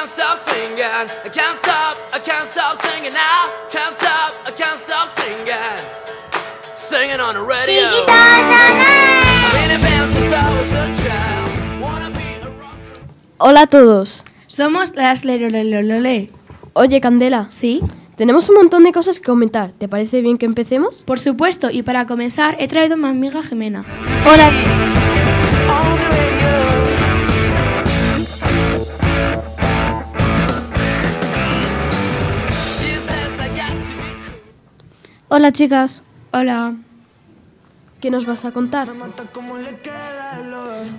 can't stop singing. I can't stop, I can't stop singing now. Can't stop, I can't stop singing. Singing on the radio. Chiquitos sonar. I've been in band since I was a child. Wanna be a rocker. Hola a todos. Somos las Lerolelolole. Oye, Candela, ¿Sí? tenemos un montón de cosas que comentar. ¿Te parece bien que empecemos? Por supuesto, y para comenzar he traído a mi amiga Jimena. Hola. Hola chicas. Hola. ¿Qué nos vas a contar?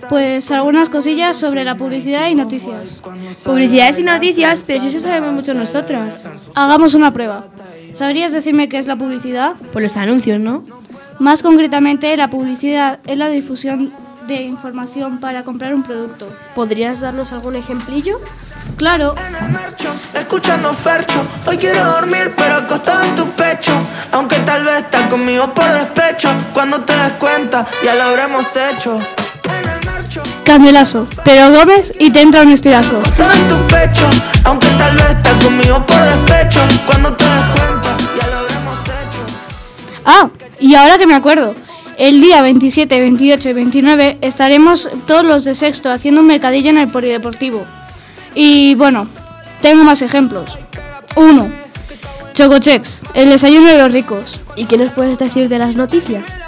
Pues algunas cosillas sobre la publicidad y noticias. Publicidades y noticias, pero si eso sabemos mucho nosotras. Hagamos una prueba. ¿Sabrías decirme qué es la publicidad? Por los anuncios, ¿no? Más concretamente, la publicidad es la difusión de información para comprar un producto. ¿Podrías darnos algún ejemplillo? Claro, en el marcho, escuchando Fercho. Hoy quiero dormir, pero acostado en tu pecho. Aunque estás conmigo por despecho. Cuando te des cuenta, ya lo habremos hecho. Candelazo. Te lo y te entra un estirazo. acostado en tu pecho. Aunque tal vez estás conmigo por despecho. Cuando te des cuenta, ya lo habremos hecho. Ah, y ahora que me acuerdo. El día 27, 28 y 29 estaremos todos los de sexto haciendo un mercadillo en el polideportivo. Y bueno, tengo más ejemplos. 1. Chocochex, el desayuno de los ricos. ¿Y qué nos puedes decir de las noticias?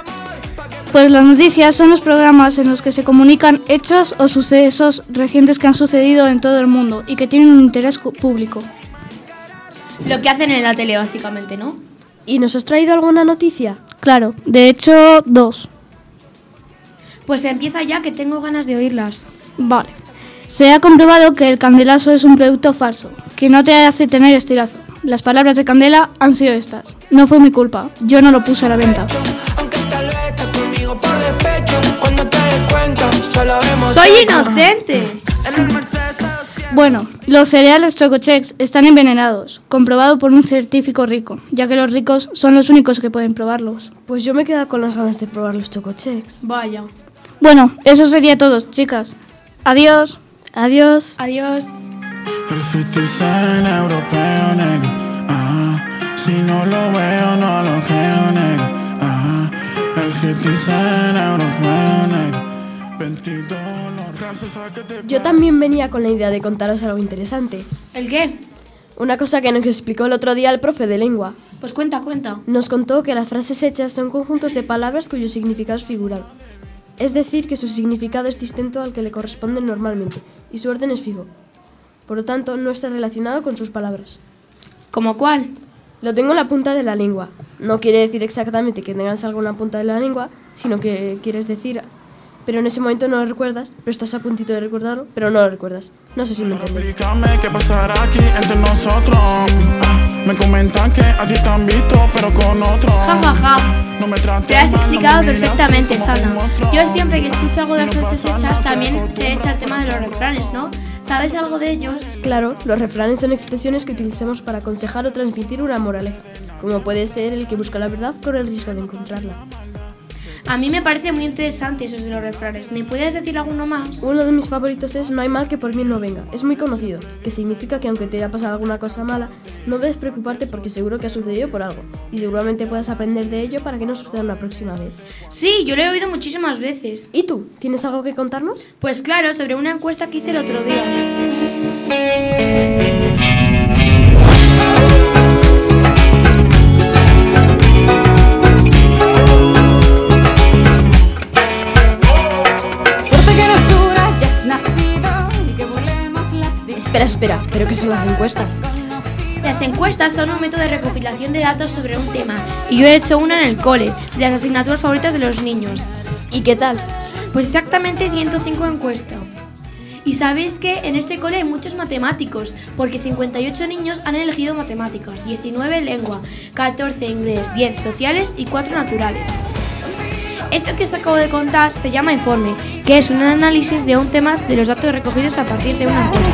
Pues las noticias son los programas en los que se comunican hechos o sucesos recientes que han sucedido en todo el mundo y que tienen un interés público. Lo que hacen en la tele, básicamente, ¿no? ¿Y nos has traído alguna noticia? Claro, de hecho, dos. Pues empieza ya que tengo ganas de oírlas. Vale. Se ha comprobado que el candelazo es un producto falso, que no te hace tener estirazo. Las palabras de Candela han sido estas. No fue mi culpa, yo no lo puse a la venta. ¡Soy inocente! En el Mercedes A200. Bueno, los cereales Chocochex están envenenados, comprobado por un científico rico, ya que los ricos son los únicos que pueden probarlos. Pues yo me he quedado con las ganas de probar los chocochex. Vaya. Bueno, eso sería todo, chicas. Adiós. Adiós. Adiós. El 50 Cent europeo, negro. Ajá. Si no lo veo, no lo creo, negro. Ajá. El 50 Cent europeo, negro. 22 los frases a que te Yo también venía con la idea de contaros algo interesante. ¿El qué? Una cosa que nos explicó el otro día el profe de lengua. Pues cuenta, cuenta. Nos contó que las frases hechas son conjuntos de palabras cuyo significado es figurado. Es decir, que su significado es distinto al que le corresponde normalmente y su orden es fijo. Por lo tanto, no está relacionado con sus palabras. ¿Como cuál? Lo tengo en la punta de la lengua. No quiere decir exactamente que tengas algo en la punta de la lengua, sino que quieres decir... Pero en ese momento no lo recuerdas, pero estás a puntito de recordarlo, pero no lo recuerdas. No sé si me entendéis. Explícame qué pasará aquí entre nosotros. Ah, me comentan que a ti te han visto, pero con otro. Ja, ja, ja. No me Te has mal, no explicado perfectamente, Sana. Yo siempre que escucho algo de frases hechas, también se echa el tema de los refranes, ¿no? ¿Sabes algo de ellos? Claro, los refranes son expresiones que utilizamos para aconsejar o transmitir una moraleja, como puede ser el que busca la verdad corre el riesgo de encontrarla. A mí me parece muy interesante esos de los refranes. ¿Me puedes decir alguno más? Uno de mis favoritos es No hay mal que por bien no venga. Es muy conocido, que significa que aunque te haya pasado alguna cosa mala, no debes preocuparte porque seguro que ha sucedido por algo, y seguramente puedas aprender de ello para que no suceda una próxima vez. Sí, yo lo he oído muchísimas veces. ¿Y tú? ¿Tienes algo que contarnos? Pues claro, sobre una encuesta que hice el otro día. Has nacido y que volemos las Espera, espera, ¿pero qué son las encuestas? Las encuestas son un método de recopilación de datos sobre un tema y yo he hecho una en el cole, de las asignaturas favoritas de los niños. ¿Y qué tal? Pues exactamente 105 encuestas. Y sabéis que en este cole hay muchos matemáticos, porque 58 niños han elegido matemáticas, 19 lengua, 14 inglés, 10 sociales y 4 naturales. Esto que os acabo de contar se llama informe, que es un análisis de un tema de los datos recogidos a partir de una encuesta.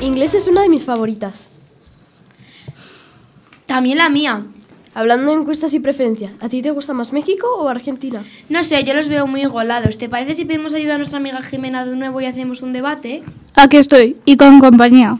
Inglés es una de mis favoritas. También la mía. Hablando de encuestas y preferencias, ¿a ti te gusta más México o Argentina? No sé, yo los veo muy igualados. ¿Te parece si pedimos ayuda a nuestra amiga Jimena de nuevo y hacemos un debate? Aquí estoy, y con compañía.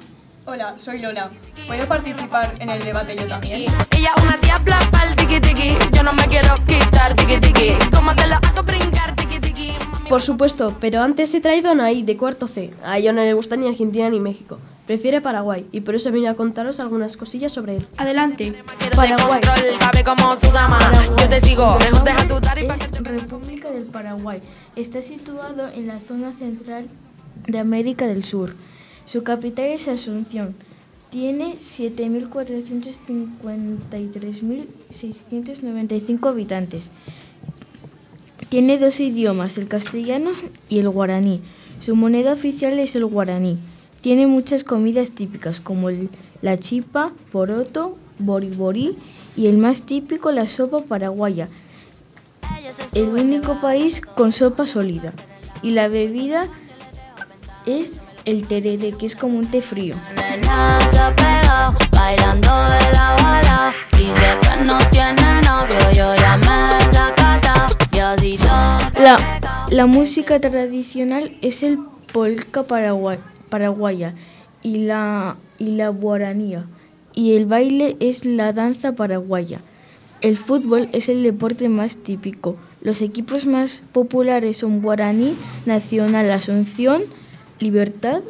Hola, soy Lola. ¿Puedo participar en el debate yo también? Ella es una diabla pa'l tiki tiki. Yo no me quiero quitar tiki tiki. ¿Cómo se lo hago brincar tiki tiki? Por supuesto, pero antes he traído a Anaí de cuarto C. A ella no le gusta ni Argentina ni México. Prefiere Paraguay y por eso he venido a contaros algunas cosillas sobre él. Adelante. quiero de control, cabe como su dama. Yo te sigo, mejor deja tu dar y pa' que te República del Paraguay. Está situado en la zona central de América del Sur. Su capital es Asunción. Tiene 7.453.695 habitantes. Tiene dos idiomas, el castellano y el guaraní. Su moneda oficial es el guaraní. Tiene muchas comidas típicas como la chipa, poroto, boriborí y el más típico la sopa paraguaya, el único país con sopa sólida. Y la bebida es el tereré, que es como un té frío. La, la música tradicional es el polka paraguay- paraguaya y la, y la guaranía. Y el baile es la danza paraguaya. El fútbol es el deporte más típico. Los equipos más populares son Guaraní, Nacional Asunción, Libertad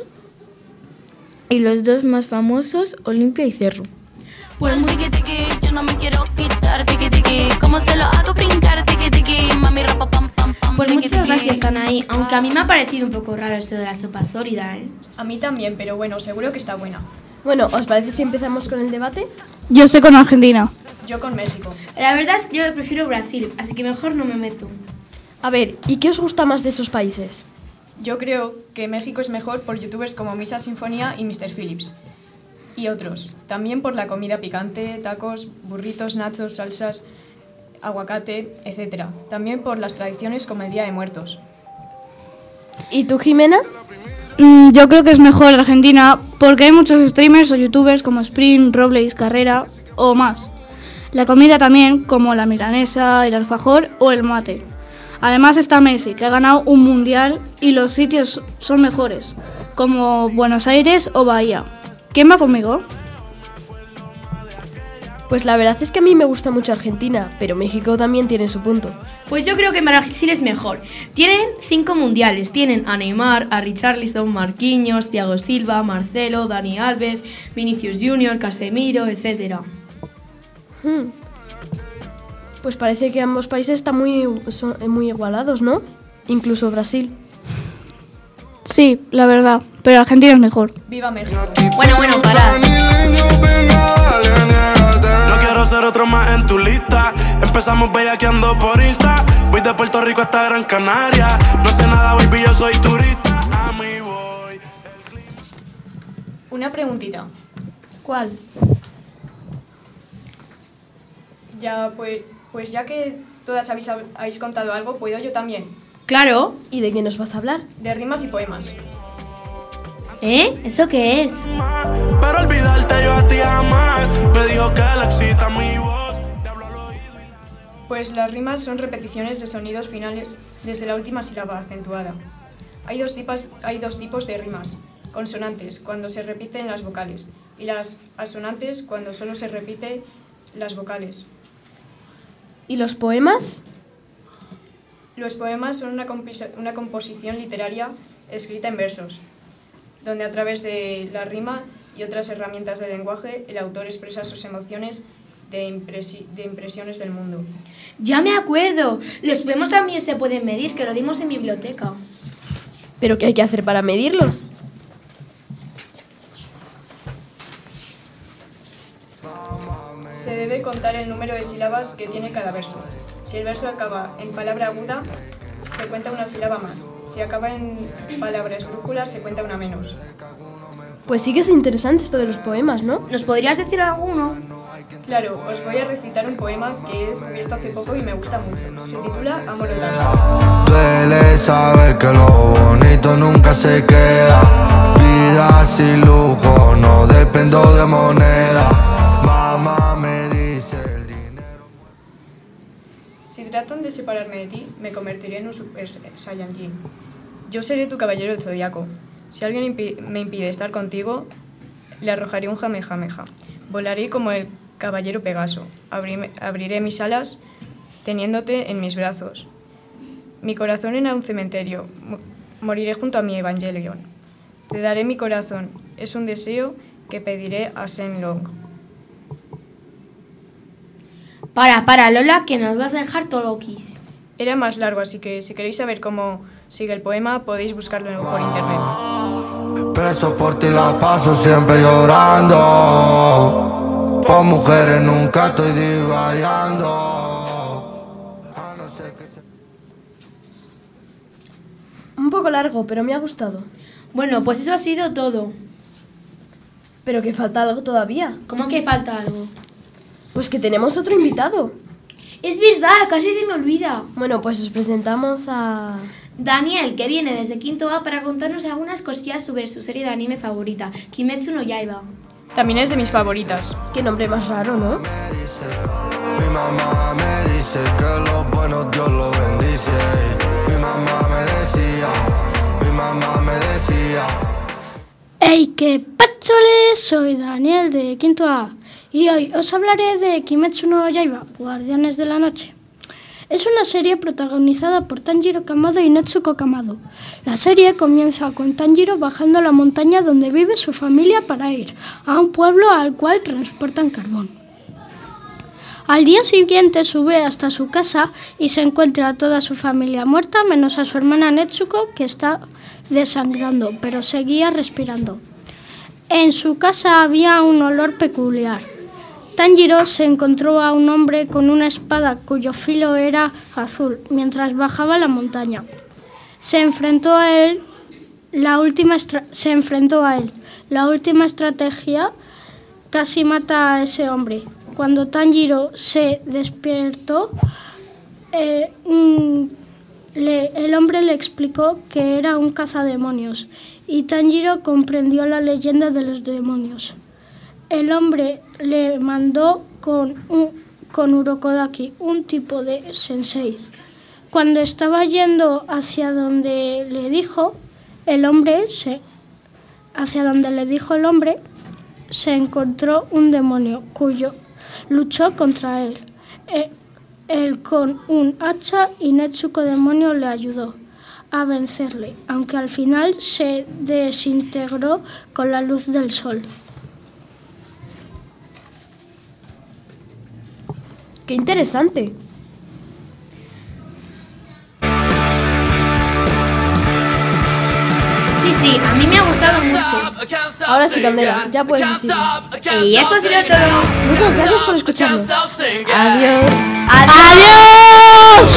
y los dos más famosos, Olimpia y Cerro. Pues tiki tiki, yo no me quiero quitar tiki tiki. ¿Cómo se lo hago brincar tiki tiki? Mami rapa pam pam pam. Pues tiki, muchas gracias, Anaí. Aunque a mí me ha parecido un poco raro esto de la sopa sólida, ¿eh? A mí también, pero bueno, seguro que está buena. Bueno, ¿os parece si empezamos con el debate? Yo estoy con Argentina. Yo con México. La verdad es que yo prefiero Brasil, así que mejor no me meto. A ver, ¿y qué os gusta más de esos países? Yo creo que México es mejor por youtubers como Misa Sinfonía y Mr. Phillips. Y otros. También por la comida picante, tacos, burritos, nachos, salsas, aguacate, etc. También por las tradiciones como el Día de Muertos. ¿Y tú, Jimena? Mm, yo creo que es mejor Argentina porque hay muchos streamers o youtubers como Spring, Robles, Carrera o más. La comida también, como la milanesa, el alfajor o el mate. Además está Messi, que ha ganado un mundial y los sitios son mejores, como Buenos Aires o Bahía. ¿Quién va conmigo? Pues la verdad es que a mí me gusta mucho Argentina, pero México también tiene su punto. Pues yo creo que Brasil es mejor. Tienen cinco mundiales. Tienen a Neymar, a Richarlison, Marquinhos, Thiago Silva, Marcelo, Dani Alves, Vinicius Junior, Casemiro, etc. Hmm. Pues parece que ambos países están muy, son- eh, muy igualados, ¿no? Incluso Brasil. Sí, la verdad, pero Argentina es mejor. ¡Viva México! Bueno, bueno, parad. No quiero ser otro más en tu lista. Empezamos bellaqueando por Insta. Voy de Puerto Rico hasta Gran Canaria. No sé nada, baby, yo soy turista. A mí voy. Una preguntita. ¿Cuál? Ya, pues, pues ya que todas habéis, habéis contado algo, puedo yo también. Claro. ¿Y de qué nos vas a hablar? De rimas y poemas. ¿Eh? ¿Eso qué es? Pero olvidarte yo a ti jamás. Me dijo que le excita mi voz. Le hablo al oído y Pues las rimas son repeticiones de sonidos finales desde la última sílaba acentuada. Hay dos, tipos, hay dos tipos de rimas. Consonantes, cuando se repiten las vocales, y las asonantes, cuando solo se repite las vocales. ¿Y los poemas? Los poemas son una, composición literaria escrita en versos, donde a través de la rima y otras herramientas del lenguaje el autor expresa sus emociones de, impresi- de impresiones del mundo. Ya me acuerdo. Los poemas también se pueden medir, que lo dimos en biblioteca. ¿Pero qué hay que hacer para medirlos? Se debe contar el número de sílabas que tiene cada verso. Si el verso acaba en palabra aguda, se cuenta una sílaba más. Si acaba en palabra esdrújula, se cuenta una menos. Pues sí que es interesante esto de los poemas, ¿no? ¿Nos podrías decir alguno? Claro, os voy a recitar un poema que he descubierto hace poco y me gusta mucho. Se titula Amor. Duele saber que lo bonito nunca se queda. Vida sin lujo, no dependo de tratan de separarme de ti, me convertiré en un Super Saiyajin. Yo seré tu caballero del zodiaco. Si alguien me impide estar contigo, le arrojaré un jamejameja. Volaré como el caballero Pegaso. Abriré mis alas teniéndote en mis brazos. Mi corazón en un cementerio. Mo- Moriré junto a mi Evangelion. Te daré mi corazón. Es un deseo que pediré a Shenlong. Para, para, Lola, que nos vas a dejar todo loquis. Era más largo, así que si queréis saber cómo sigue el poema, podéis buscarlo por internet. Preso por ti la paso siempre llorando. Por mujeres nunca estoy divariando. A no ser que se- Un poco largo, pero me ha gustado. Bueno, pues eso ha sido todo. Pero que falta algo todavía. ¿Cómo que falta algo? Pues que tenemos otro invitado. Es verdad, casi se me olvida. Bueno, pues os presentamos a... Daniel, que viene desde quinto A para contarnos algunas cosillas sobre su serie de anime favorita, Kimetsu no Yaiba. También es de mis favoritas. Qué nombre más raro, ¿no? Mi mamá me dice que lo bueno Dios lo bendice. Mi mamá me decía, mi mamá me decía. ¡Hey, qué pachole! Soy Daniel de Quinto A y hoy os hablaré de Kimetsu no Yaiba, Guardianes de la Noche. Es una serie protagonizada por Tanjiro Kamado y Netsuko Kamado. La serie comienza con Tanjiro bajando la montaña donde vive su familia para ir a un pueblo al cual transportan carbón. Al día siguiente sube hasta su casa y se encuentra a toda su familia muerta menos a su hermana Netsuko que está desangrando pero seguía respirando. En su casa había un olor peculiar. Tanjiro se encontró a un hombre con una espada cuyo filo era azul mientras bajaba la montaña. Se enfrentó a él la última se enfrentó a él. La última estrategia casi mata a ese hombre. Cuando Tanjiro se despertó, eh, el hombre le explicó que era un cazademonios y Tanjiro comprendió la leyenda de los demonios. El hombre le mandó con, un, con Urokodaki, un tipo de sensei. Cuando estaba yendo hacia donde le dijo, el hombre se, hacia donde le dijo el hombre, se encontró un demonio cuyo luchó contra él. Eh, Él con un hacha y Netsuko demonio le ayudó a vencerle, aunque al final se desintegró con la luz del sol. Qué interesante. Sí, sí, a mí me ha gustado mucho. Ahora sí, Candela, ya puedes decirlo. Y eso ha sido todo. Muchas gracias por escucharnos. Adiós. Adiós. ¡Adiós!